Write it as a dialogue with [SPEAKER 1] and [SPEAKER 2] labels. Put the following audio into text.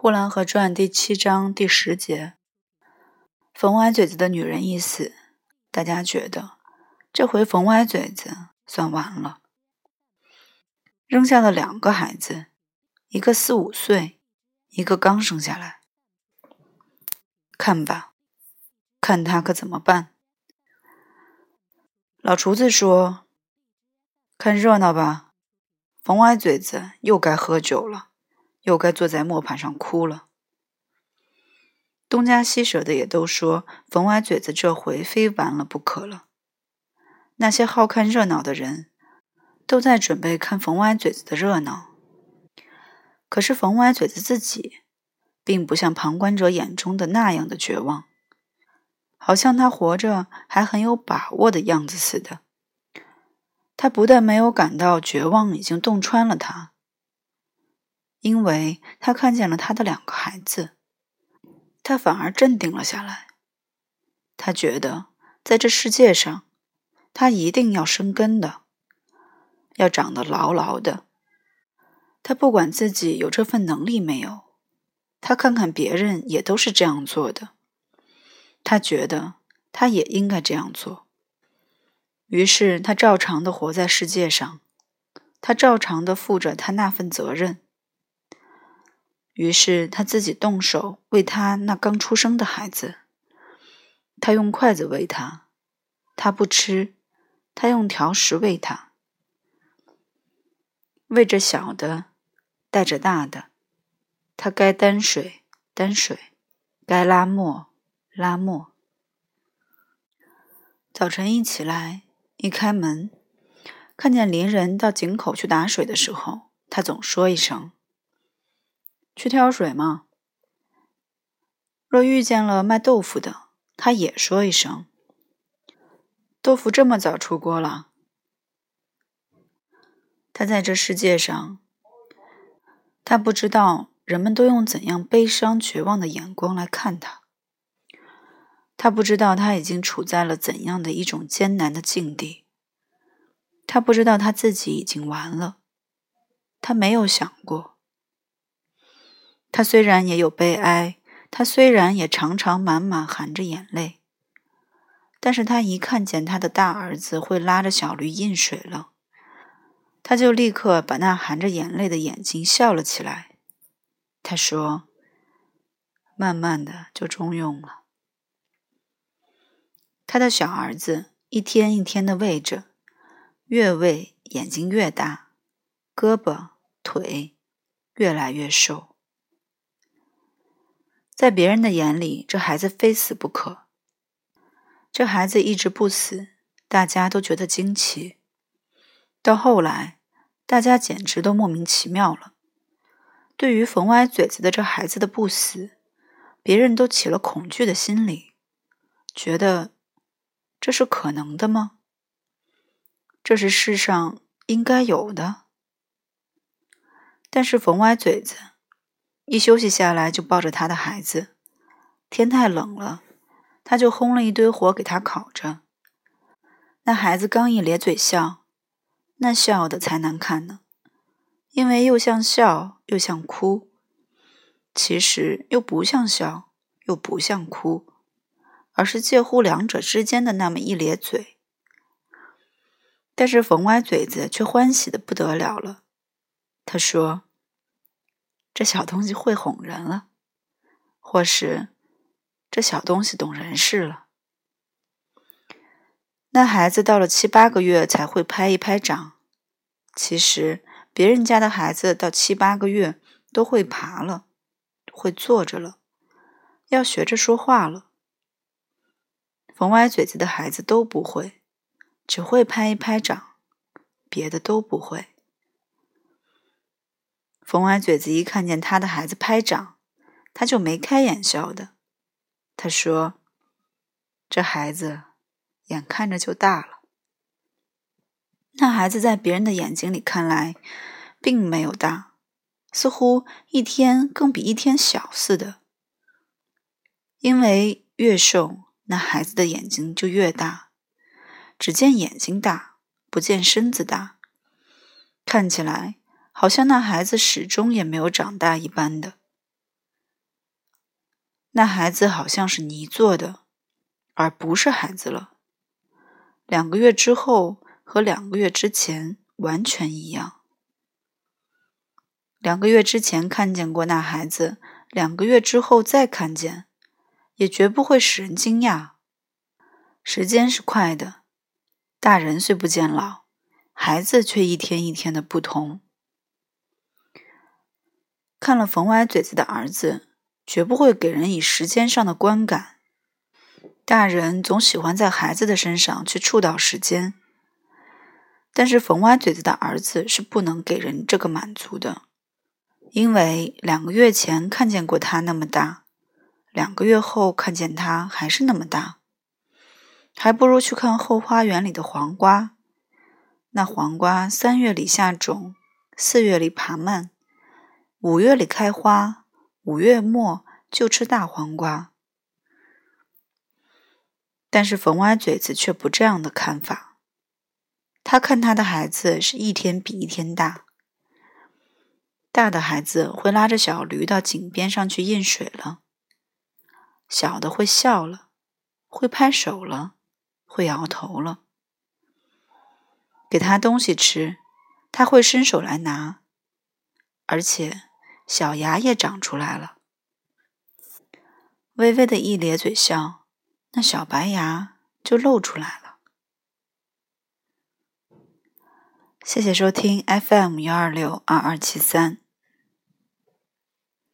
[SPEAKER 1] 《呼兰河传》第七章第十节，冯歪嘴子的女人一死，大家觉得这回冯歪嘴子算完了，扔下了两个孩子，一个四五岁，一个刚生下来。看吧，看他可怎么办？老厨子说：“看热闹吧，冯歪嘴子又该喝酒了。”又该坐在磨盘上哭了。东家西舍的也都说，冯歪嘴子这回非完了不可了。那些好看热闹的人，都在准备看冯歪嘴子的热闹。可是冯歪嘴子自己，并不像旁观者眼中的那样的绝望，好像他活着还很有把握的样子似的。他不但没有感到绝望已经洞穿了他。因为他看见了他的两个孩子，他反而镇定了下来。他觉得在这世界上，他一定要生根的，要长得牢牢的。他不管自己有这份能力没有，他看看别人也都是这样做的，他觉得他也应该这样做。于是他照常的活在世界上，他照常的负着他那份责任。于是他自己动手喂他那刚出生的孩子，他用筷子喂他，他不吃，他用条食喂他，喂着小的，带着大的，他该担水担水，该拉磨拉磨。早晨一起来，一开门，看见邻人到井口去打水的时候，他总说一声。去挑水吗？若遇见了卖豆腐的，他也说一声：“豆腐这么早出锅了。”他在这世界上，他不知道人们都用怎样悲伤、绝望的眼光来看他。他不知道他已经处在了怎样的一种艰难的境地。他不知道他自己已经完了。他没有想过。他虽然也有悲哀，他虽然也常常满满含着眼泪，但是他一看见他的大儿子会拉着小驴饮水了，他就立刻把那含着眼泪的眼睛笑了起来。他说：“慢慢的就中用了。”他的小儿子一天一天的喂着，越喂眼睛越大，胳膊腿越来越瘦。在别人的眼里，这孩子非死不可。这孩子一直不死，大家都觉得惊奇。到后来，大家简直都莫名其妙了。对于冯歪嘴子的这孩子的不死，别人都起了恐惧的心理，觉得这是可能的吗？这是世上应该有的。但是冯歪嘴子。一休息下来，就抱着他的孩子。天太冷了，他就烘了一堆火给他烤着。那孩子刚一咧嘴笑，那笑的才难看呢，因为又像笑又像哭，其实又不像笑又不像哭，而是介乎两者之间的那么一咧嘴。但是冯歪嘴子却欢喜的不得了了，他说。这小东西会哄人了，或是这小东西懂人事了。那孩子到了七八个月才会拍一拍掌，其实别人家的孩子到七八个月都会爬了，会坐着了，要学着说话了。缝歪嘴子的孩子都不会，只会拍一拍掌，别的都不会。冯歪嘴子一看见他的孩子拍掌，他就眉开眼笑的。他说：“这孩子眼看着就大了。”那孩子在别人的眼睛里看来，并没有大，似乎一天更比一天小似的。因为越瘦，那孩子的眼睛就越大，只见眼睛大，不见身子大，看起来。好像那孩子始终也没有长大一般的。那孩子好像是泥做的，而不是孩子了。两个月之后和两个月之前完全一样。两个月之前看见过那孩子，两个月之后再看见，也绝不会使人惊讶。时间是快的，大人虽不见老，孩子却一天一天的不同。看了冯歪嘴子的儿子。绝不会给人以时间上的观感。大人总喜欢在孩子的身上去触到时间，但是冯歪嘴子的儿子是不能给人这个满足的，因为两个月前看见过他那么大，两个月后看见他还是那么大，还不如去看后花园里的黄瓜。那黄瓜三月里下种，四月里爬蔓，五月里开花。五月末就吃大黄瓜，但是冯歪嘴子却不这样的看法。他看他的孩子是一天比一天大，大的孩子会拉着小驴到井边上去印水了，小的会笑了，会拍手了，会摇头了。给他东西吃，他会伸手来拿，而且。小牙也长出来了，微微的一咧嘴笑，那小白牙就露出来了。谢谢收听 FM 幺二六二二七三。